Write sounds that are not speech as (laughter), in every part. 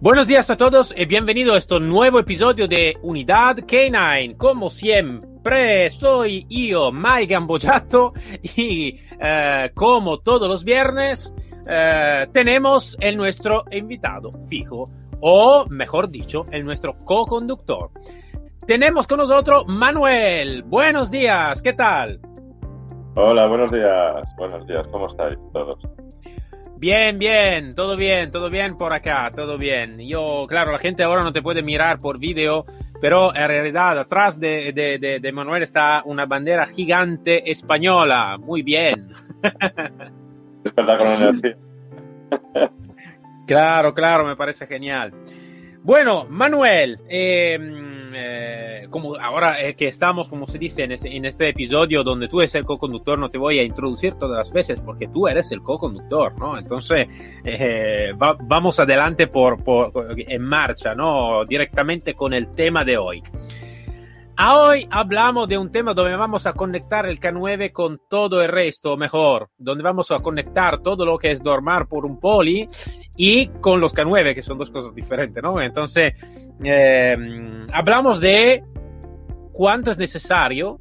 Buenos días a todos y bienvenido a este nuevo episodio de Unidad K9. Como siempre, soy yo, Mike Gambojato, y eh, como todos los viernes, eh, tenemos el nuestro invitado fijo, o mejor dicho, el nuestro co-conductor. Tenemos con nosotros Manuel. Buenos días, ¿qué tal? Hola, buenos días. Buenos días, ¿cómo estáis todos? Bien, bien, todo bien, todo bien por acá, todo bien. Yo, claro, la gente ahora no te puede mirar por vídeo, pero en realidad atrás de, de, de, Manuel está una bandera gigante española. Muy bien. (laughs) Claro, claro, me parece genial. Bueno, Manuel, eh, eh, como ahora que estamos, como se dice en, este episodio donde tú eres el co-conductor, no te voy a introducir todas las veces porque tú eres el co-conductor, ¿no? Entonces, eh, vamos adelante por, por, en marcha, ¿no? Directamente con el tema de hoy. Hoy hablamos de un tema donde vamos a conectar el K9 con todo el resto, mejor, donde vamos a conectar todo lo que es dormar por un poli y con los K9, que son dos cosas diferentes, ¿no? Entonces, eh, hablamos de cuánto es necesario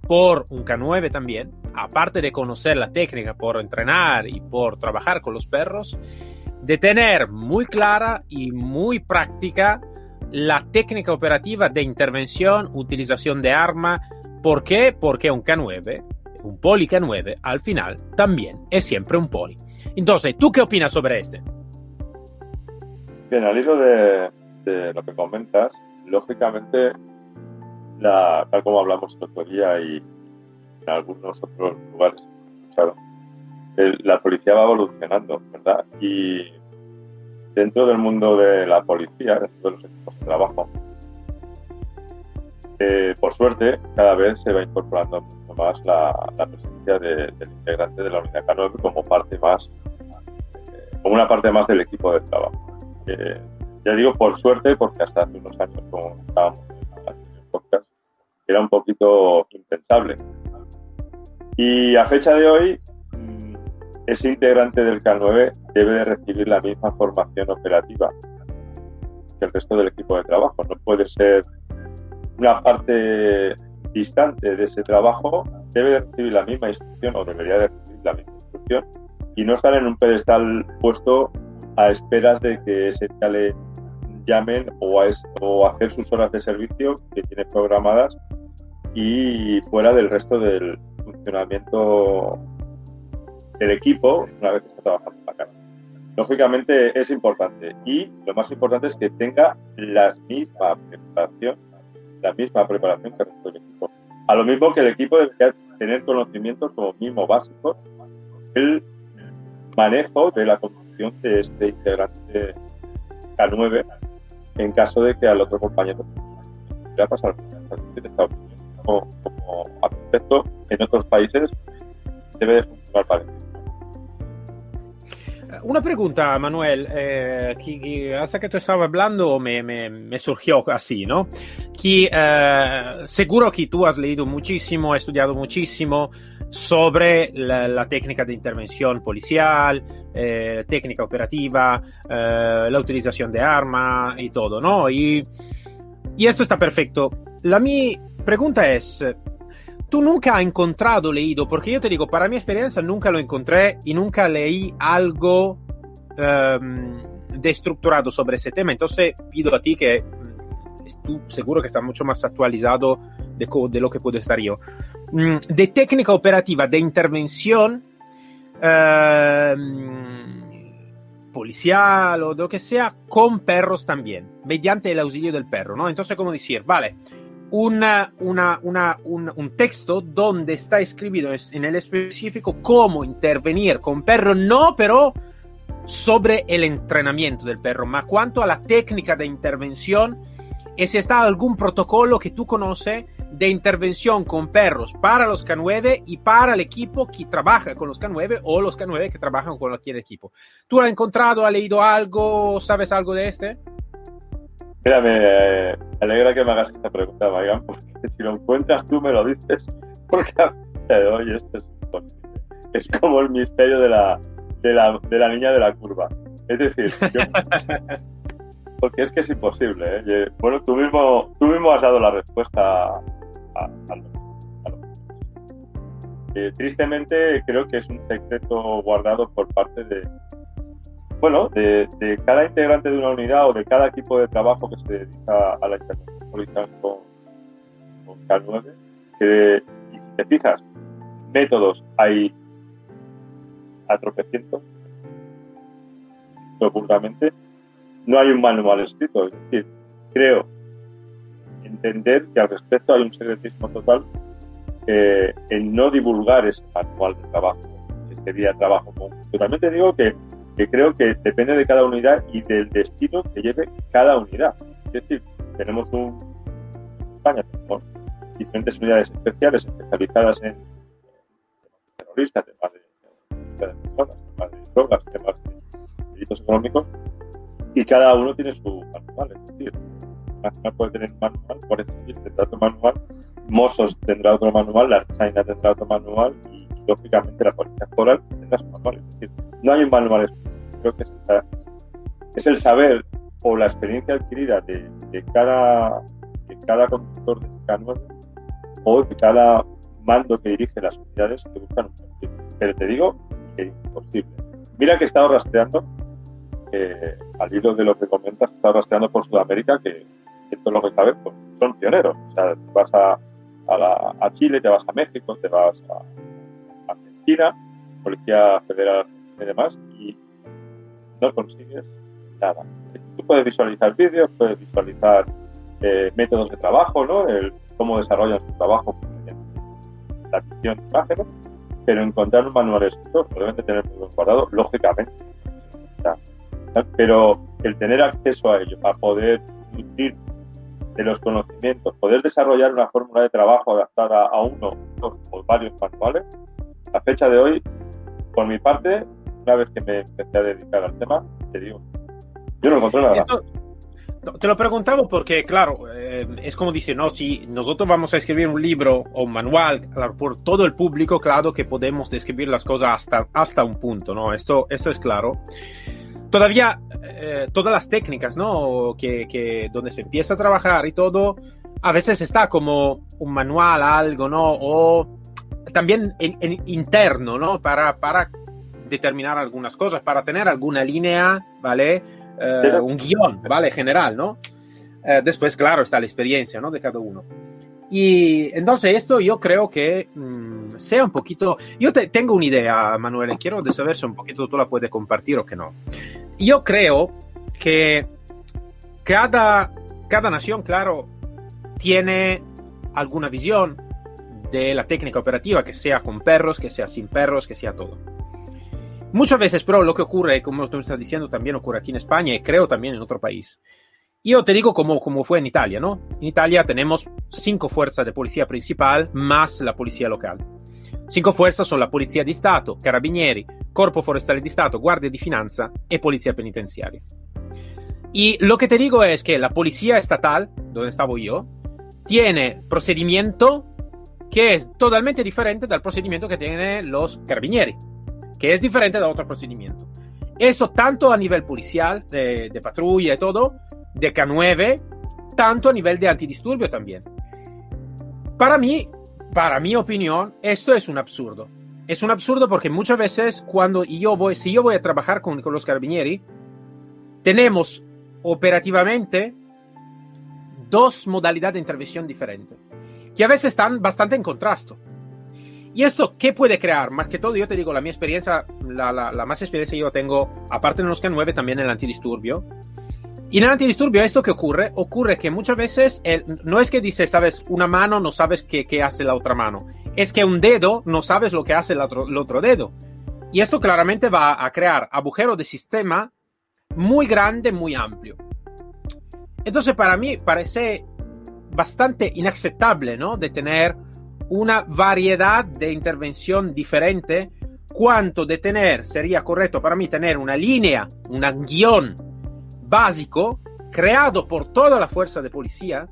por un K9 también, aparte de conocer la técnica por entrenar y por trabajar con los perros, de tener muy clara y muy práctica la técnica operativa de intervención, utilización de arma. ¿Por qué? Porque un K9, un poli K9, al final también es siempre un poli. Entonces, ¿tú qué opinas sobre este? Bien, al hilo de, lo que comentas, lógicamente, tal como hablamos el otro día y en algunos otros lugares, claro, la policía va evolucionando, ¿verdad? Y dentro del mundo de la policía, dentro de los equipos de trabajo, eh, por suerte, cada vez se va incorporando más la, presencia del integrante de la unidad K9 como parte más, eh, como una parte más del equipo de trabajo. ya digo por suerte, porque hasta hace unos años, como estábamos en el podcast, era un poquito impensable. Y a fecha de hoy, ese integrante del K9 debe de recibir la misma formación operativa que el resto del equipo de trabajo. No puede ser una parte distante de ese trabajo, debe de recibir la misma instrucción o debería de recibir la misma instrucción y no estar en un pedestal puesto a esperas de que ese le llamen o, a o hacer sus horas de servicio que tiene programadas y fuera del resto del funcionamiento el equipo una vez que está trabajando en la cara. Lógicamente es importante y lo más importante es que tenga la misma preparación, la misma preparación que el resto del equipo. A lo mismo que el equipo debería tener conocimientos como mínimo básicos, el manejo de la conducción de este integrante K9 en caso de que al otro compañero a pasar como, como aspecto en otros países debe de funcionar parecido. Una pregunta, Manuel, eh, que, hasta que tú estabas hablando me, me, me surgió así, ¿no? Que eh, seguro que tú has leído muchísimo, estudiado muchísimo sobre la, la técnica de intervención policial, eh, técnica operativa, eh, la utilización de arma y todo, ¿no? Y, y esto está. La mi pregunta es, tú nunca has encontrado leído, porque yo te digo, para mi experiencia nunca lo encontré y nunca leí algo um, destructurado sobre ese tema. Entonces pido a ti que mm, tú seguro que estás mucho más actualizado de, lo que puedo estar yo. Mm, de técnica operativa, de intervención uh, policial o de lo que sea, con perros también, mediante el auxilio del perro, ¿no? Entonces, como decir, vale, una, una, una, un, un, texto donde está escrito en el específico cómo intervenir con perro, no, pero sobre el entrenamiento del perro, más cuanto a la técnica de intervención y si está algún protocolo que tú conoces de intervención con perros para los K9 y para el equipo que trabaja con los K9 o los K9 que trabajan con cualquier equipo. ¿Tú lo has encontrado, has leído algo, sabes algo de este? Mira, me alegra que me hagas esta pregunta, Marian, porque si lo encuentras tú me lo dices, (laughs) porque a de hoy esto es Es como el misterio de la, de la, de la niña de la curva. Es decir, (laughs) porque es que es imposible. ¿eh? Bueno, tú mismo, tú mismo has dado la respuesta a, a, lo, eh, tristemente creo que es un secreto guardado por parte de, bueno, de, cada integrante de una unidad o de cada equipo de trabajo que se dedica a la intervención policial con, K9, que, si te fijas, métodos hay a tropecientos, no hay un manual escrito. Es decir, creo entender que al respecto hay un secretismo total eh, en no divulgar ese manual de trabajo, que sería trabajo conjunto. También te digo que que creo que depende de cada unidad y del destino que lleve cada unidad. Es decir, tenemos un España tenemos diferentes unidades especiales especializadas en terroristas, temas de, personas, temas de drogas, temas de delitos económicos, y cada uno tiene su manual. Es decir, Nacional puede tener un manual, Guardia Civil tendrá otro manual, Mossos tendrá otro manual, la China tendrá otro manual y, lógicamente la Policía Foral tendrá su manual. Es decir, no hay un manual creo que es, el saber o la experiencia adquirida de, cada, de cada conductor de K9 o de cada mando que dirige las unidades que buscan un perfil. Pero te digo que es imposible. Mira que he estado rastreando, eh, al hilo de lo que comentas, he estado rastreando por Sudamérica, que, que todo lo que cabe, pues son pioneros. O sea, te vas a, a, Chile, te vas a México, te vas a Argentina, Policía Federal y demás, y no consigues nada. Tú puedes visualizar vídeos, puedes visualizar eh, métodos de trabajo, ¿no? El, cómo desarrollan su trabajo la visión de imágenes, pero encontrar un manual escrito deben de tener guardado, lógicamente. Pero el tener acceso a ello, a poder nutrir de los conocimientos, poder desarrollar una fórmula de trabajo adaptada a uno, dos o varios manuales, a fecha de hoy, por mi parte, una vez que me empecé a dedicar al tema, te digo, yo no encontré nada. te lo preguntaba porque, claro, eh, es como dice, ¿no? Si nosotros vamos a escribir un libro o un manual por todo el público, claro que podemos describir las cosas hasta, hasta un punto, ¿no? Esto, esto es claro. Todavía, eh, todas las técnicas, ¿no? Que, que, donde se empieza a trabajar y todo, a veces está como un manual, algo, ¿no? O también en, interno, ¿no? Para, para determinar algunas cosas, para tener alguna línea, ¿vale? Eh, un guion, ¿vale? General, ¿no? Eh, después, claro, está la experiencia, ¿no? De cada uno. Y entonces esto yo creo que mm, sea un poquito... Yo te, tengo una idea, Manuel, y quiero saber si un poquito tú la puedes compartir o que no. Yo creo que cada, cada nación, claro, tiene alguna visión de la técnica operativa, que sea con perros, que sea sin perros, que sea todo. Muchas veces, pero lo que ocurre, como tú estás diciendo, también ocurre aquí en España y creo también en otro país. Yo te digo como, como fue en Italia, ¿no? En Italia tenemos cinco fuerzas de policía principal más la policía local. Cinco fuerzas son la Polizia di Stato, Carabinieri, Corpo Forestale di Stato, Guardia di Finanza e Polizia Penitenciaria. Y lo que te digo es que la policía estatal, donde estaba yo, tiene procedimiento que es totalmente diferente del procedimiento que tienen los carabinieri que es diferente de otro procedimiento. Eso tanto a nivel policial, de, patrulla y todo, de K9, tanto a nivel de antidisturbio también. Para mí, para mi opinión, esto es un absurdo. Es un absurdo porque muchas veces cuando yo voy, si yo voy a trabajar con, con los carabinieri, tenemos operativamente dos modalidades de intervención diferentes, que a veces están bastante en contrasto. ¿Y esto qué puede crear? Más que todo, yo te digo, la mi experiencia, la, la, más experiencia yo tengo, aparte de los K9, también en el antidisturbio. Y en el antidisturbio, ¿esto que ocurre? Ocurre que muchas veces no es que dices, sabes, una mano no sabes qué, qué, hace la otra mano. Es que un dedo no sabes lo que hace el otro, el otro dedo. Y esto claramente va a crear agujero de sistema muy grande, muy amplio. Entonces para mí parece bastante inaceptable, ¿no? De tener una variedad de intervención diferente, cuanto de tener, sería correcto para mí tener una línea, un guion básico creado por toda la fuerza de policía,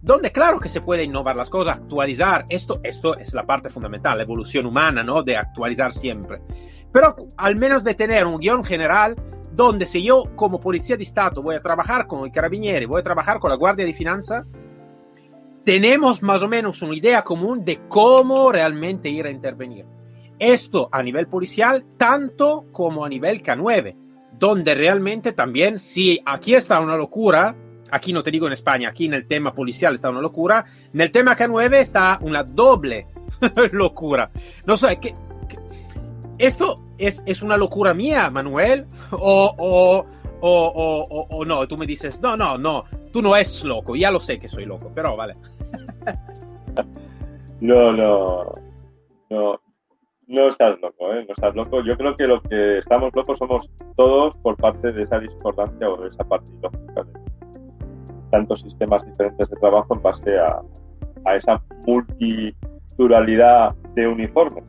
donde claro que se puede innovar las cosas, actualizar, esto, esto es la parte fundamental, la evolución humana, ¿no? De actualizar siempre. Pero al menos de tener un guion general donde si yo como policía de Estado voy a trabajar con el carabinieri, voy a trabajar con la Guardia de Finanza, tenemos más o menos una idea común de cómo realmente ir a intervenir. Esto a nivel policial, tanto como a nivel K9, donde realmente también, si aquí está una locura, aquí no te digo en España, aquí en el tema policial está una locura, en el tema K9 está una doble (laughs) locura. No sé, ¿qué, esto es, es, una locura mía, Manuel? O, o, o, no, tú me dices, no, no, no, tú no es loco, ya lo sé que soy loco, pero vale. (laughs) no, no, no, no estás loco, ¿eh? No estás loco. Yo creo que lo que estamos locos somos todos por parte de esa discordancia o de esa parte lógica de tantos sistemas diferentes de trabajo en base a, a esa multiculturalidad de uniformes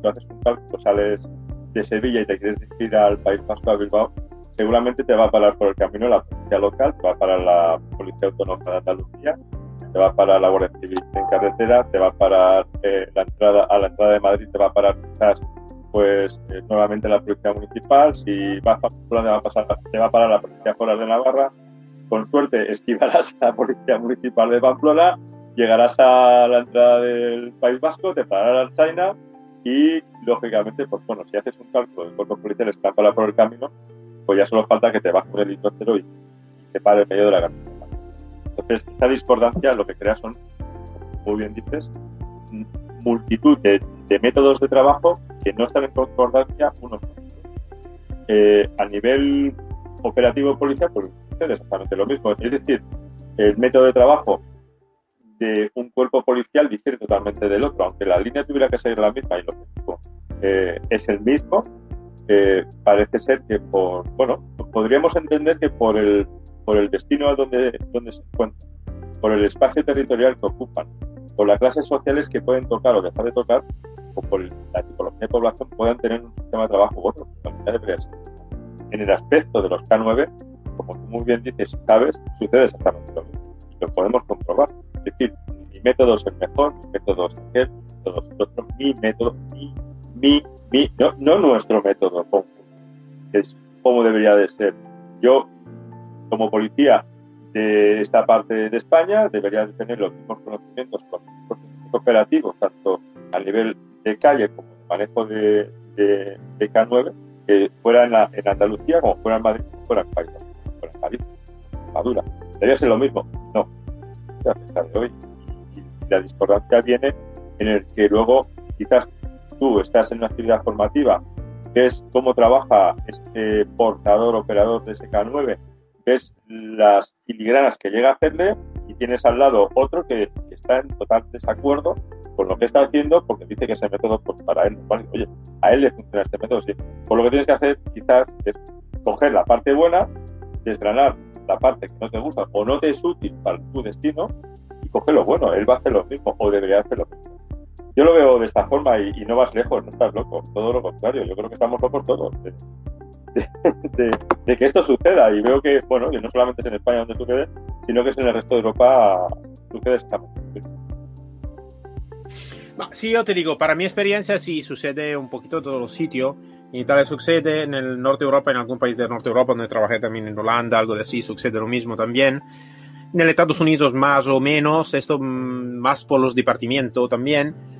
tú haces un cálculo, sales de Sevilla y te quieres dirigir al País Vasco, a Bilbao, seguramente te va a parar por el camino la policía local, te va a parar la Policía Autónoma de Andalucía, te va a parar la Guardia Civil en carretera, te va a parar eh, la entrada, a la entrada de Madrid, te va a parar quizás pues eh, nuevamente la Policía Municipal, si vas a Pamplona te va a, pasar, te va a parar la Policía Foral de Navarra, con suerte esquivarás a (laughs) la Policía Municipal de Pamplona, llegarás a la entrada del País Vasco, te parará el China, y lógicamente, pues bueno, si haces un cálculo de cuerpos policiales que para por el camino, pues ya solo falta que te bajes del helicóptero y, te pare en medio de la carretera. Entonces, esa discordancia lo que crea son, muy bien dices, multitud de, métodos de trabajo que no están en concordancia unos con otros. Eh, a nivel operativo policial, pues sucede exactamente lo mismo. Es decir, el método de trabajo de un cuerpo policial difiere totalmente del otro, aunque la línea tuviera que ser la misma y el objetivo eh, es el mismo, parece ser que por, bueno, podríamos entender que por el, por el destino donde, donde se encuentran, por el espacio territorial que ocupan, por las clases sociales que pueden tocar o dejar de tocar, o por la tipología de población, puedan tener un sistema de trabajo otro. En el aspecto de los K9, como tú muy bien dices y sabes, sucede exactamente lo mismo. Lo podemos comprobar. Es decir, mi método es el mejor, mi método es mi método es el otro, mi método, mi, mi, mi, no, no nuestro método, es como debería de ser. Yo, como policía de esta parte de España, debería de tener los mismos conocimientos, conocimientos operativos, tanto a nivel de calle como de manejo de, de, de K9, que fuera en, la, en, Andalucía, como fuera en Madrid, fuera en País, fuera en Madrid, Madura. Debería ser lo mismo. No, a pesar de hoy. Y la discordancia viene en el que luego quizás tú estás en una actividad formativa, ves cómo trabaja este portador operador de SK9, ves las filigranas que llega a hacerle y tienes al lado otro que, está en total desacuerdo con lo que está haciendo porque dice que ese método pues para él oye a él le funciona este método sí por lo que tienes que hacer quizás es coger la parte buena desgranar la parte que no te gusta o no te es útil para tu destino y coge lo bueno. Él va a hacer lo mismo o debería hacer lo mismo. Yo lo veo de esta forma y, no vas lejos, no estás loco. Todo lo contrario, yo creo que estamos locos todos de, (laughs) que esto suceda. Y veo que, bueno, y no solamente es en España donde sucede, sino que es en el resto de Europa sucede exactamente. Sí, yo te digo, para mi experiencia sí sucede un poquito en todos los sitios. En Italia sucede, en el norte de Europa, en algún país del norte de Europa, donde trabajé también en Holanda, algo de así, sucede lo mismo también. En los Estados Unidos más o menos, esto mm, más por los departamentos también.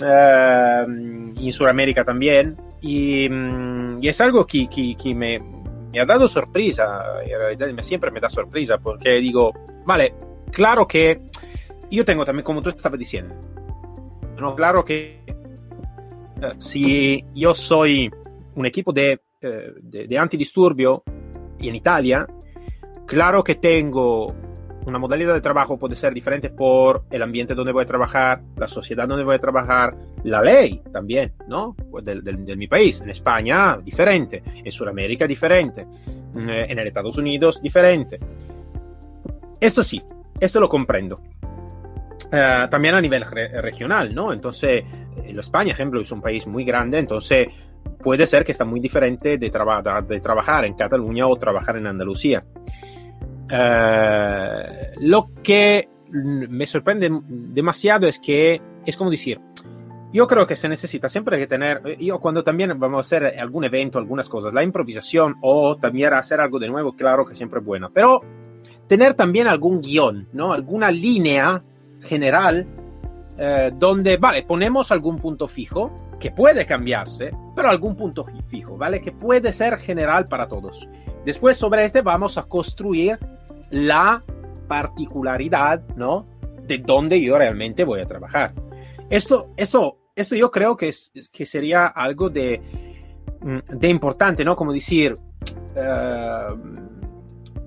Eh, en Sudamérica también. Y, mm, y, es algo que, que, que me, me, ha dado sorpresa, en realidad siempre me da sorpresa, porque digo, vale, claro que yo tengo también, como tú estabas diciendo, ¿no? claro que eh, si yo soy un equipo de, eh, de, de, antidisturbio en Italia, claro que tengo una modalidad de trabajo puede ser diferente por el ambiente donde voy a trabajar, la sociedad donde voy a trabajar, la ley también, ¿no? Pues del, del, mi país. En España, diferente. En Sudamérica, diferente. Mm, eh, en Estados Unidos, diferente. Esto sí, esto lo comprendo. Uh, también a nivel re regional, ¿no? Entonces, en España, ejemplo, es un país muy grande, entonces puede ser que está muy diferente de, de trabajar en Cataluña o trabajar en Andalucía. Uh, lo que me sorprende demasiado es que es como decir, yo creo que se necesita siempre que tener, yo cuando también vamos a hacer algún evento, algunas cosas, la improvisación o también hacer algo de nuevo, claro que siempre es bueno, pero tener también algún guion, ¿no? Alguna línea general eh, donde, vale, ponemos algún punto fijo que puede cambiarse, pero algún punto fijo, ¿vale? Que puede ser general para todos. Después sobre este vamos a construir la particularidad, ¿no? De dónde yo realmente voy a trabajar. Esto, esto, esto yo creo que, es, que sería algo de, mm, de importante, ¿no? Como decir, uh,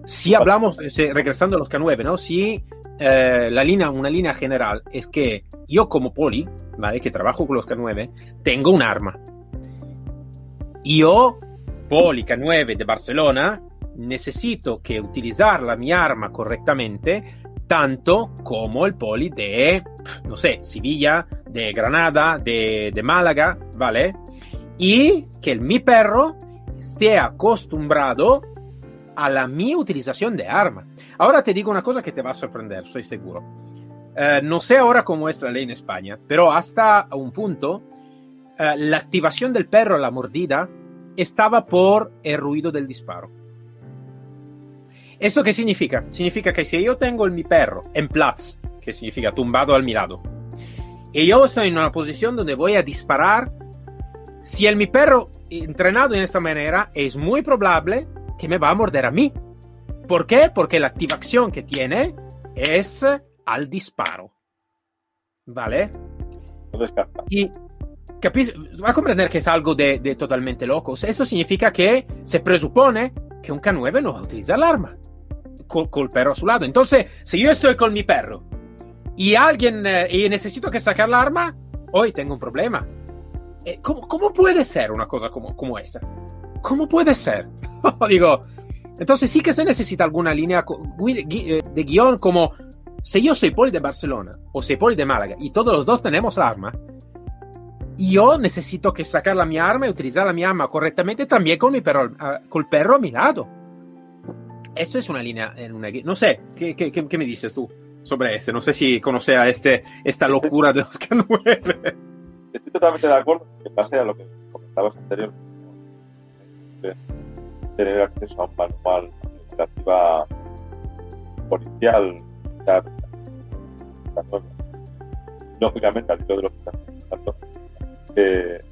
si hablamos, regresando a los K9, ¿no? Si eh, la línea, una línea general es que yo como poli, ¿vale? Que trabajo con los K9, tengo un arma. Yo, poli K9 de Barcelona, necesito que utilizar la mi arma correctamente, tanto como el poli de, no sé, Sevilla, de Granada, de, de Málaga, ¿vale? Y que el, mi perro esté acostumbrado a la mi utilización de arma. Ahora te digo una cosa que te va a sorprender, estoy seguro. Eh, no sé ahora cómo es la ley en España, pero hasta un punto eh, la activación del perro a la mordida estaba por el ruido del disparo. ¿Esto qué significa? Significa que si yo tengo mi perro en platz, que significa tumbado al mi lado, y yo estoy en una posición donde voy a disparar, si el mi perro entrenado en esta manera, es muy probable que me va a morder a mí. ¿Por qué? Porque la activación que tiene es al disparo. ¿Vale? Y va a comprender que es algo de, de totalmente loco. Eso significa que se presupone que un K9 no va a utilizar el arma el perro a su lado. Entonces, si yo estoy con mi perro y alguien eh, y necesito que saque el arma, hoy tengo un problema. Eh, ¿cómo, ¿cómo, puede ser una cosa como, como esa? ¿Cómo puede ser? (laughs) Digo, entonces sí que se necesita alguna línea eh, de guion como si yo soy poli de Barcelona o soy poli de Málaga y todos los dos tenemos arma, yo necesito que sacar la mi arma y utilizar la mi arma correctamente también con mi perro, con perro a mi lado. Eso es una línea una No sé, ¿qué, qué, qué, me dices tú sobre ese? No sé si conoces a este, esta locura de los K9. Estoy totalmente de acuerdo, que pase a lo que comentabas anteriormente tener acceso a un manual operativa policial, lógicamente al hilo de lo que estás comentando,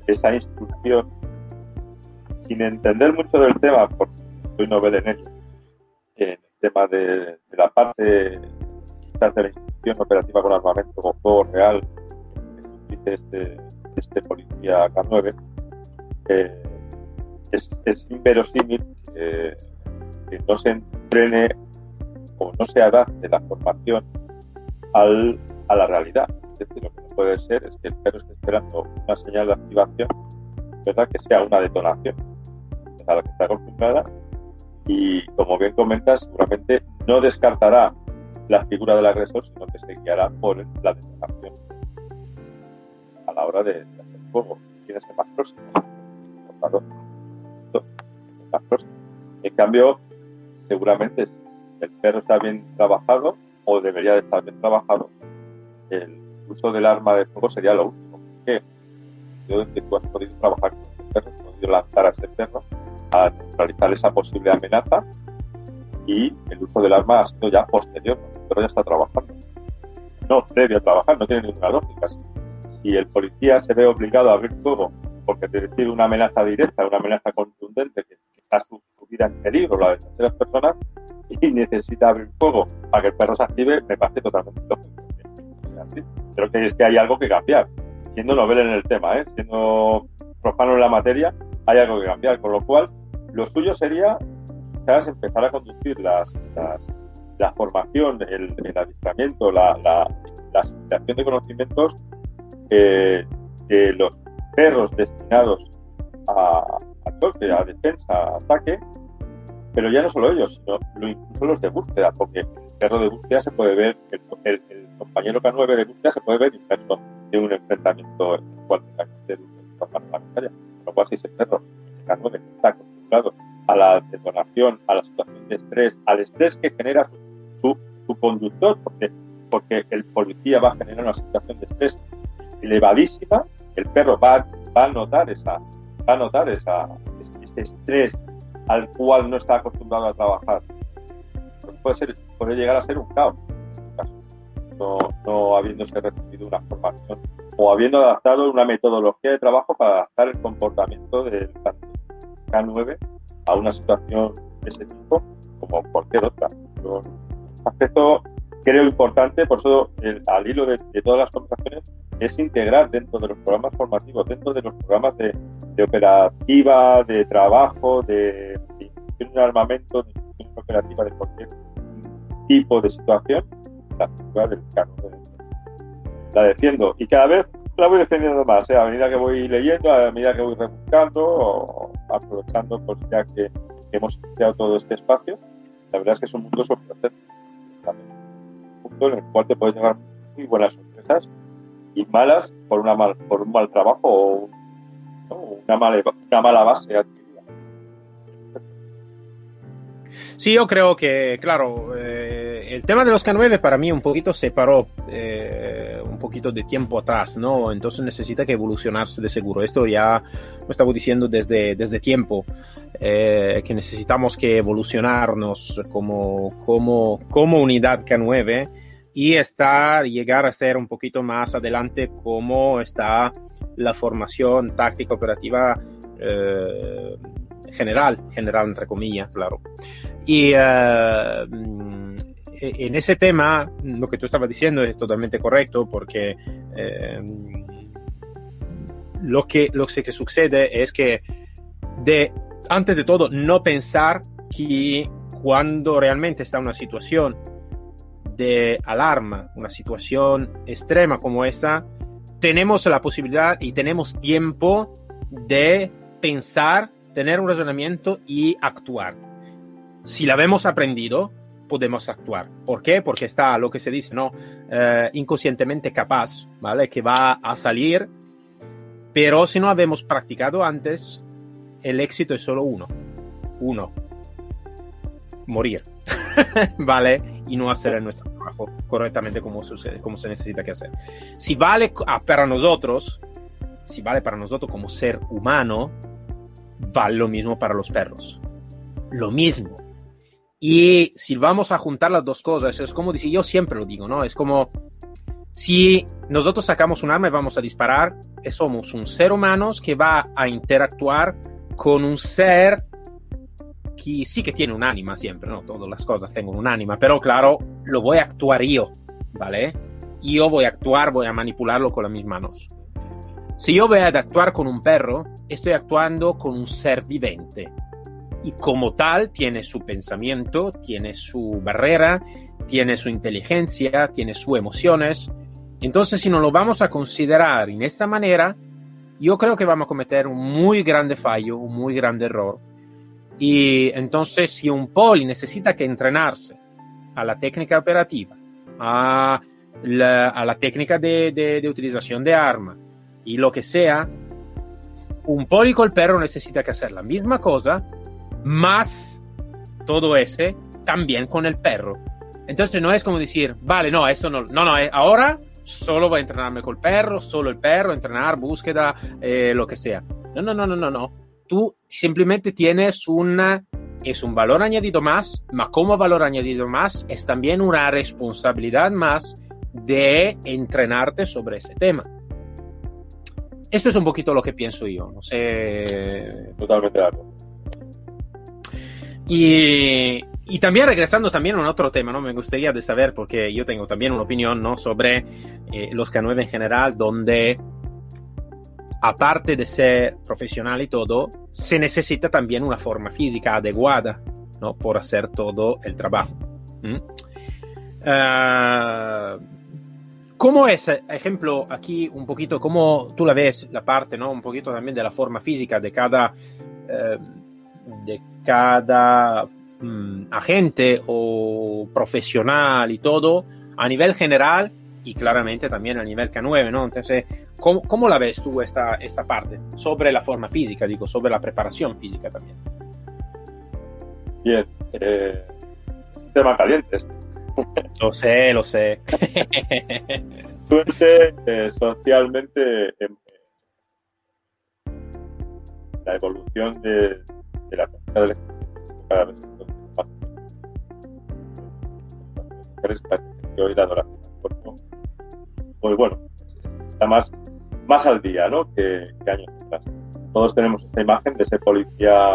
esa instrucción, sin entender mucho del tema, porque soy novel en el tema de, la parte quizás de la instrucción operativa con armamento con real, que dice este, este policía K9, eh, es, es inverosímil que, no se entrene o no se adapte la formación a la realidad. Es decir, puede ser es que el perro esté esperando una señal de activación, ¿verdad? que sea una detonación a la que está acostumbrada y, como bien comentas, seguramente no descartará la figura del agresor, sino que se guiará por la detonación a la hora de, hacer fuego. Que ser más próximo. En cambio, seguramente el perro está bien trabajado o debería de estar bien trabajado, el uso del arma de fuego sería lo último. ¿Por qué? Yo que tú has podido trabajar con ese perro, has podido lanzar a ese perro a neutralizar esa posible amenaza y el uso del arma ha sido ya posterior, el perro ya está trabajando. No previo a trabajar, no tiene ninguna lógica. Si el policía se ve obligado a abrir fuego porque recibe una amenaza directa, una amenaza contundente que está su, vida en peligro, la de terceras personas, (laughs) y necesita abrir fuego para que el perro se active, me parece totalmente lógico. Creo que es que hay algo que cambiar. Siendo novel en el tema, ¿eh? siendo profano en la materia, hay algo que cambiar. Con lo cual, lo suyo sería quizás empezar a conducir las, las, la formación, el, el adiestramiento, la, la, la, asimilación de conocimientos eh, de los perros destinados a, a choque, a defensa, a ataque, pero ya no solo ellos, sino incluso los de búsqueda, porque el perro de búsqueda se puede ver, el, el compañero K9 de búsqueda se puede ver inmerso en un enfrentamiento en el cual tenga parlamentaria. Con lo cual, si ese perro, ese K9, está acostumbrado a la detonación, a la situación de estrés, al estrés que genera su, conductor, porque, porque el policía va a generar una situación de estrés elevadísima, el perro va, va a notar esa, va a notar esa, ese estrés al cual no está acostumbrado a trabajar. Puede, ser, puede llegar a ser un caos no, no habiéndose recibido una formación o habiendo adaptado una metodología de trabajo para adaptar el comportamiento del K9 a una situación de ese tipo como cualquier otra. Este aspecto creo importante, por eso el, al hilo de, de, todas las conversaciones, es integrar dentro de los programas formativos, dentro de los programas de, de operativa, de trabajo, de, de en armamento, de operativa de cualquier tipo de situación, la del. La defiendo y cada vez la voy defendiendo más, ¿eh? a medida que voy leyendo, a medida que voy rebuscando, aprovechando pues ya que hemos creado todo este espacio, la verdad es que es un mundo sorprendente. Un mundo en el cual te pueden llegar muy buenas sorpresas y malas por, una mal, por un mal trabajo o ¿no? una, mala, una mala base adquirida. Sí, yo creo que, claro, eh, el tema de los K9 para mí un poquito se paró eh, un poquito de tiempo atrás, ¿no? Entonces necesita que evolucionarse de seguro. Esto ya lo estamos diciendo desde, desde tiempo, eh, que necesitamos que evolucionarnos como, como, como unidad K9 y estar, llegar a ser un poquito más adelante como está la formación táctica operativa general, general entre comillas, claro. Y uh, en ese tema, lo que tú estabas diciendo es totalmente correcto porque eh, lo, que, lo que sucede es que de, antes de todo, no pensar que cuando realmente está una situación de alarma, una situación extrema como esa, tenemos la posibilidad y tenemos tiempo de pensar, tener un razonamiento y actuar. Si la hemos aprendido, podemos actuar. ¿Por qué? Porque está lo que se dice, ¿no? Eh, inconscientemente capaz, ¿vale? Que va a salir, pero si no habemos practicado antes, el éxito es solo uno. Uno. Morir. (laughs) ¿Vale? Y no hacer nuestro trabajo correctamente como sucede, como se necesita que hacer. Si vale para nosotros, si vale para nosotros como ser humano, vale lo mismo para los perros. Lo mismo. Y si vamos a juntar las dos cosas, es como decir, yo siempre lo digo, ¿no? Es como si nosotros sacamos un arma y vamos a disparar, somos un ser humano que va a interactuar con un ser que sí que tiene un ánima siempre, ¿no? Todas las cosas tienen un ánima, pero claro, lo voy a actuar yo, ¿vale? Yo voy a actuar, voy a manipularlo con las mis manos. Si yo voy a actuar con un perro, estoy actuando con un ser vivente y como tal tiene su pensamiento, tiene su barrera, tiene su inteligencia, tiene sus emociones. Entonces, si no lo vamos a considerar en esta manera, yo creo que vamos a cometer un muy grande fallo, un muy grande error. Y entonces, si un poli necesita que entrenarse a la técnica operativa, a la, técnica de, de utilización de arma y lo que sea, un poli con el perro necesita que hacer la misma cosa, más todo ese también con el perro. Entonces no es como decir, vale, no, eso no, no, no, ahora solo voy a entrenarme con el perro, solo el perro, entrenar, búsqueda, eh, lo que sea. No, no, no, no, no, no. Tú simplemente tienes una, es un valor añadido más, mas como valor añadido más es también una responsabilidad más de entrenarte sobre ese tema. Esto es un poquito lo que pienso yo, no sé. Totalmente de acuerdo. Y, y, también regresando también a un otro tema, ¿no? Me gustaría de saber, porque yo tengo también una opinión, ¿no? Sobre eh, los K9 en general, donde aparte de ser profesional y todo, se necesita también una forma física adecuada, ¿no? Por hacer todo el trabajo. Mm. Ah, ¿Cómo es, ejemplo, aquí un poquito, cómo tú la ves, la parte, ¿no? Un poquito también de la forma física de cada, eh, mm, agente o profesional y todo, a nivel general y claramente también a nivel K9, ¿no? Entonces, ¿cómo, cómo la ves tú esta, esta parte? Sobre la forma física, digo, sobre la preparación física también. Bien, eh, tema caliente este. Lo sé, lo sé. Suerte eh, socialmente en, la evolución de, de la ejercicio cada vez más mujeres que hoy la adoración pues bueno está más más al día ¿no? que, que años atrás todos tenemos esta imagen de ese policía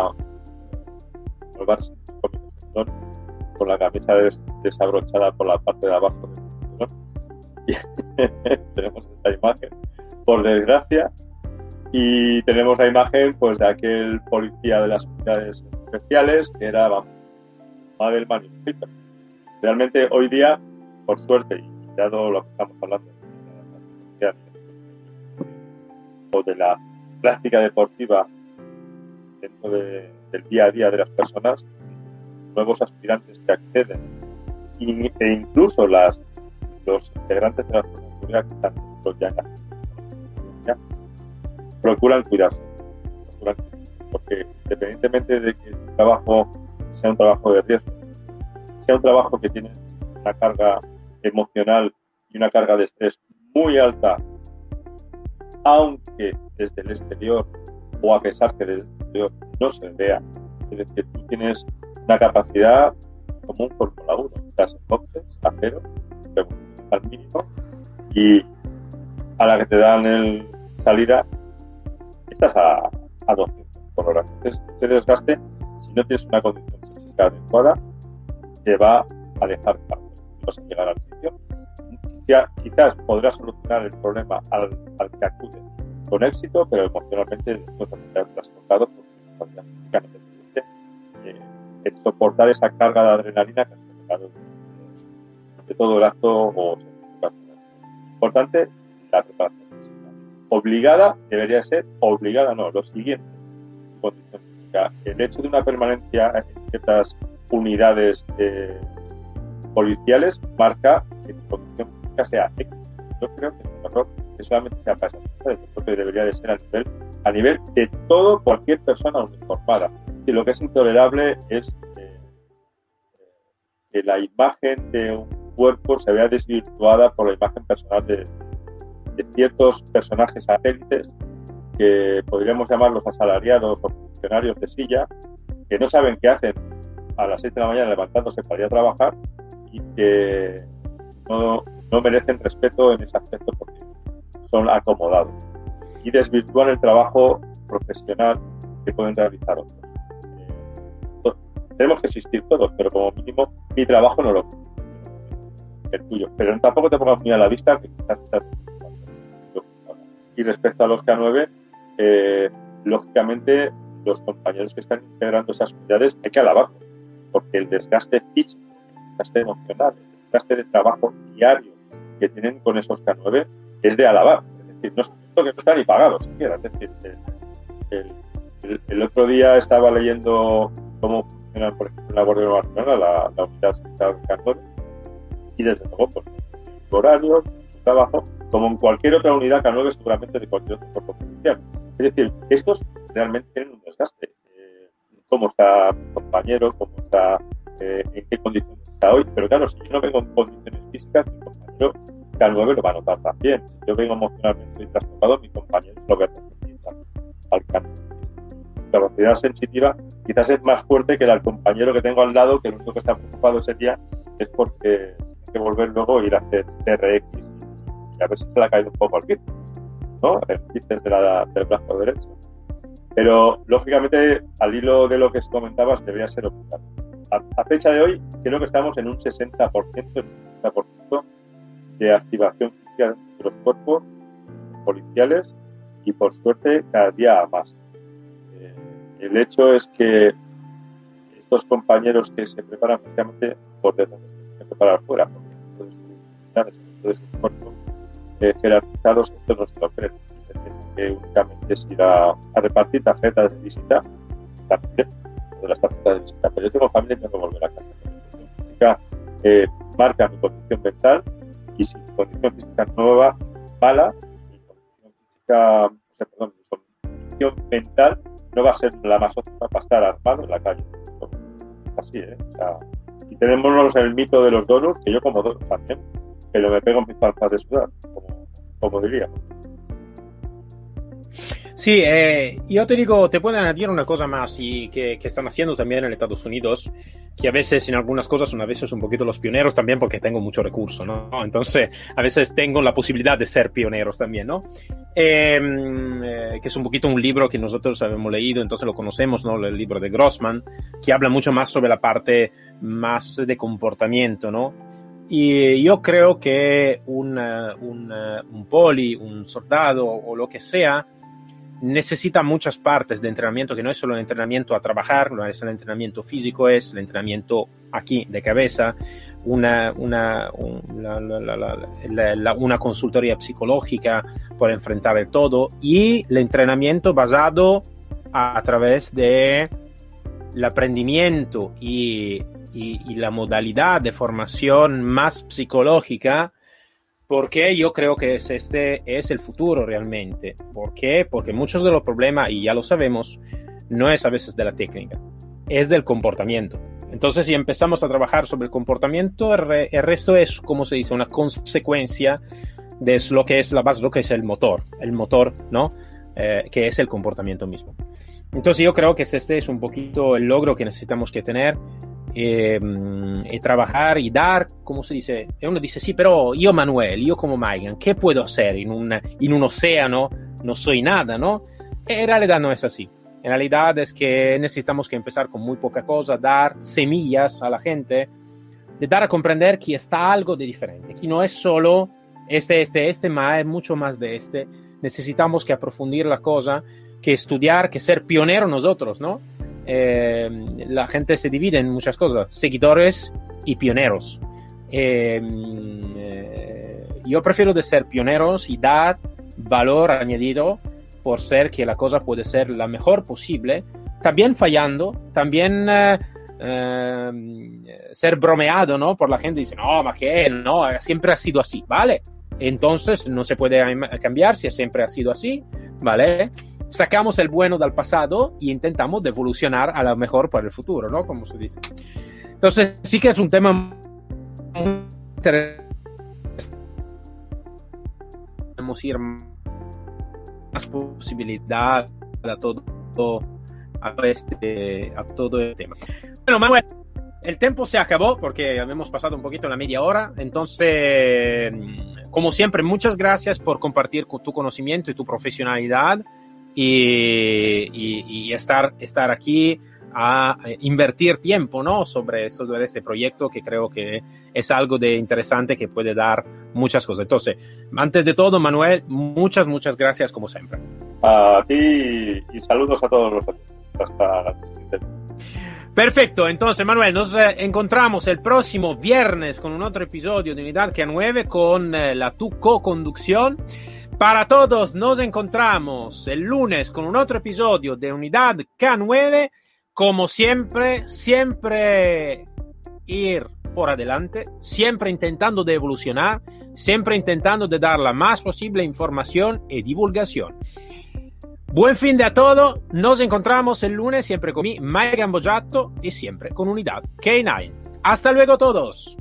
con la camisa des, desabrochada por la parte de abajo del y (laughs) tenemos esa imagen por desgracia y tenemos la imagen pues de aquel policía de las unidades especiales que era vamos, Mabel Magnifica. Realmente hoy día, por suerte, y dado lo que estamos hablando o de la práctica deportiva dentro de, del día a día de las personas, nuevos aspirantes que acceden. E incluso las, los integrantes de la comunidad que están ya en la procuran cuidarse, porque independientemente de que el trabajo sea un trabajo de riesgo, sea un trabajo que tiene una carga emocional y una carga de estrés muy alta, aunque desde el exterior o a pesar que desde el exterior no se vea, es decir, tú tienes una capacidad como un Fórmula 1, estás en boxes a cero, al mínimo, y a la que te dan el salida, estás a, a 200 por hora. Entonces, ese desgaste, si no tienes una condición física adecuada, te va a dejar tarde. Vas a llegar al sitio. Quizás podrás solucionar el problema al, al que acudes con éxito, pero emocionalmente de te has tocado porque no soportar esa carga de adrenalina que has de todo el acto o Importante, la preparación. Obligada debería ser, obligada no, lo siguiente, condición física. El hecho de una permanencia en ciertas unidades eh, policiales marca que tu condición física sea. Yo creo que es un error que solamente sea para esas que debería de ser a nivel, a nivel de todo cualquier persona uniformada y lo que es intolerable es eh, que la imagen de un cuerpo se vea desvirtuada por la imagen personal de, ciertos personajes satélites que podríamos llamar los asalariados o funcionarios de silla, que no saben qué hacen a las 6 de la mañana levantándose para ir a trabajar y que no, no merecen respeto en ese aspecto porque son acomodados. Y desvirtúan el trabajo profesional que pueden realizar otros tenemos que existir todos, pero como mínimo mi trabajo no lo el tuyo. Pero tampoco te pongas muy a la vista que quizás Y respecto a los K9, eh, lógicamente los compañeros que están integrando esas unidades hay que alabarlos, porque el desgaste físico, el desgaste emocional, el desgaste de trabajo diario que tienen con esos K9 es de alabar. Es decir, no, que no están ni pagados siquiera. Es decir, el otro día estaba leyendo cómo por ejemplo, la Guardia de Barcelona, la, la unidad central de y desde luego, pues, su horario, su trabajo, como en cualquier otra unidad K9, seguramente de cualquier otro cuerpo policial. Es decir, estos realmente tienen un desgaste. Eh, cómo está mi compañero, cómo está, eh, en qué condiciones está hoy. Pero claro, si yo no vengo en condiciones físicas, mi compañero K9 lo va a notar también. Si yo vengo emocionalmente trastocado, mi compañero lo va a transmitir al K9 capacidad sensitiva quizás es más fuerte que el compañero que tengo al lado, que lo único que está preocupado ese día es porque hay que volver luego a ir a hacer TRX y a ver se le ha caído un poco al piso, ¿no? El bíceps de del brazo derecho. Pero, lógicamente, al hilo de lo que comentabas, debería ser ocultado. A, fecha de hoy, creo que estamos en un 60%, un 60% de activación física de los cuerpos policiales y, por suerte, cada día más. El hecho es que estos compañeros que se preparan físicamente por detrás parar fuera, porque todos sus cuerpos eh, jerarquizados esto no se lo creen. que únicamente es ir a, repartir tarjetas de visita, también, de las tarjetas de visita, pero yo tengo familia y tengo que volver a casa. Física eh, marca mi condición mental y si mi condición física nueva, mala, mi condición física, o sea, perdón, mi condición mental no va a ser la más óptima para estar armado en la calle. Así, ¿eh? O sea, y tenemos el mito de los donos, que yo como donos también, pero me pego mis palmas de sudar, como, como diría. Sí, eh, yo te digo, te puedo añadir una cosa más y que, que, están haciendo también en Estados Unidos, que a veces en algunas cosas son a veces un poquito los pioneros también porque tengo mucho recurso, ¿no? Entonces, a veces tengo la posibilidad de ser pioneros también, ¿no? Em, eh, que es un poquito un libro que nosotros habíamos leído, entonces lo conocemos, ¿no? El libro de Grossman, que habla mucho más sobre la parte más de comportamiento, ¿no? Y yo creo que un, un, un poli, un soldado o lo que sea, necesita muchas partes de entrenamiento, que no es solo el entrenamiento a trabajar, no es el entrenamiento físico, es el entrenamiento aquí de cabeza, una, una, una consultoría psicológica por enfrentar el todo y el entrenamiento basado a, través de el aprendimiento y la modalidad de formación más psicológica porque yo creo que este es el futuro realmente. ¿Por qué? Porque muchos de los problemas, y ya lo sabemos, no es a veces de la técnica, es del comportamiento. Entonces, si empezamos a trabajar sobre el comportamiento, el, resto es, como se dice, una consecuencia de lo que es la base, lo que es el motor, el motor, ¿no? Eh, que es el comportamiento mismo. Entonces, yo creo que este es un poquito el logro que necesitamos que tener eh, y trabajar y dar, como se dice? Y uno dice, sí, pero yo Manuel, yo como Megan, ¿qué puedo hacer en, una, en un océano? No soy nada, ¿no? En realidad no es así. En realidad es que necesitamos que empezar con muy poca cosa, dar semillas a la gente, de dar a comprender que está algo de diferente, que no es solo este, este, este, más es mucho más de este. Necesitamos que aprofundir la cosa, que estudiar, que ser pionero nosotros, ¿no? Eh, la gente se divide en muchas cosas, seguidores y pioneros. Eh, eh, yo prefiero de ser pioneros y dar valor añadido por ser que la cosa puede ser la mejor posible, también fallando, también ser bromeado, ¿no? Por la gente dice, no, ma que no, siempre ha sido así, ¿vale? Entonces no se puede cambiar si siempre ha sido así, ¿vale? Sacamos el bueno del pasado y intentamos de evolucionar a lo mejor para el futuro, ¿no? Como se dice. Entonces, sí que es un tema muy interesante. Podemos ir más posibilidad a todo, a este, a todo el tema. Bueno, Manuel, el tiempo se acabó porque hemos pasado un poquito la media hora. Entonces, como siempre, muchas gracias por compartir tu conocimiento y tu profesionalidad y, estar, estar aquí a invertir tiempo ¿no? sobre, sobre este proyecto que creo que es algo de interesante que puede dar muchas cosas. Entonces, antes de todo, Manuel, muchas, muchas gracias como siempre. A ti y saludos a todos los Hasta la siguiente. Perfecto, entonces Manuel, nos eh, encontramos el próximo viernes con un otro episodio de Unidad K9 con eh, la tu co-conducción. Para todos, nos encontramos el lunes con un otro episodio de Unidad K9. Como siempre, siempre ir por adelante, siempre intentando de evolucionar, siempre intentando de dar la más posible información y divulgación. Buen fin de a todo, nos encontramos el lunes siempre con mi Mike Gambojato y siempre con Unidad K9. Hasta luego todos.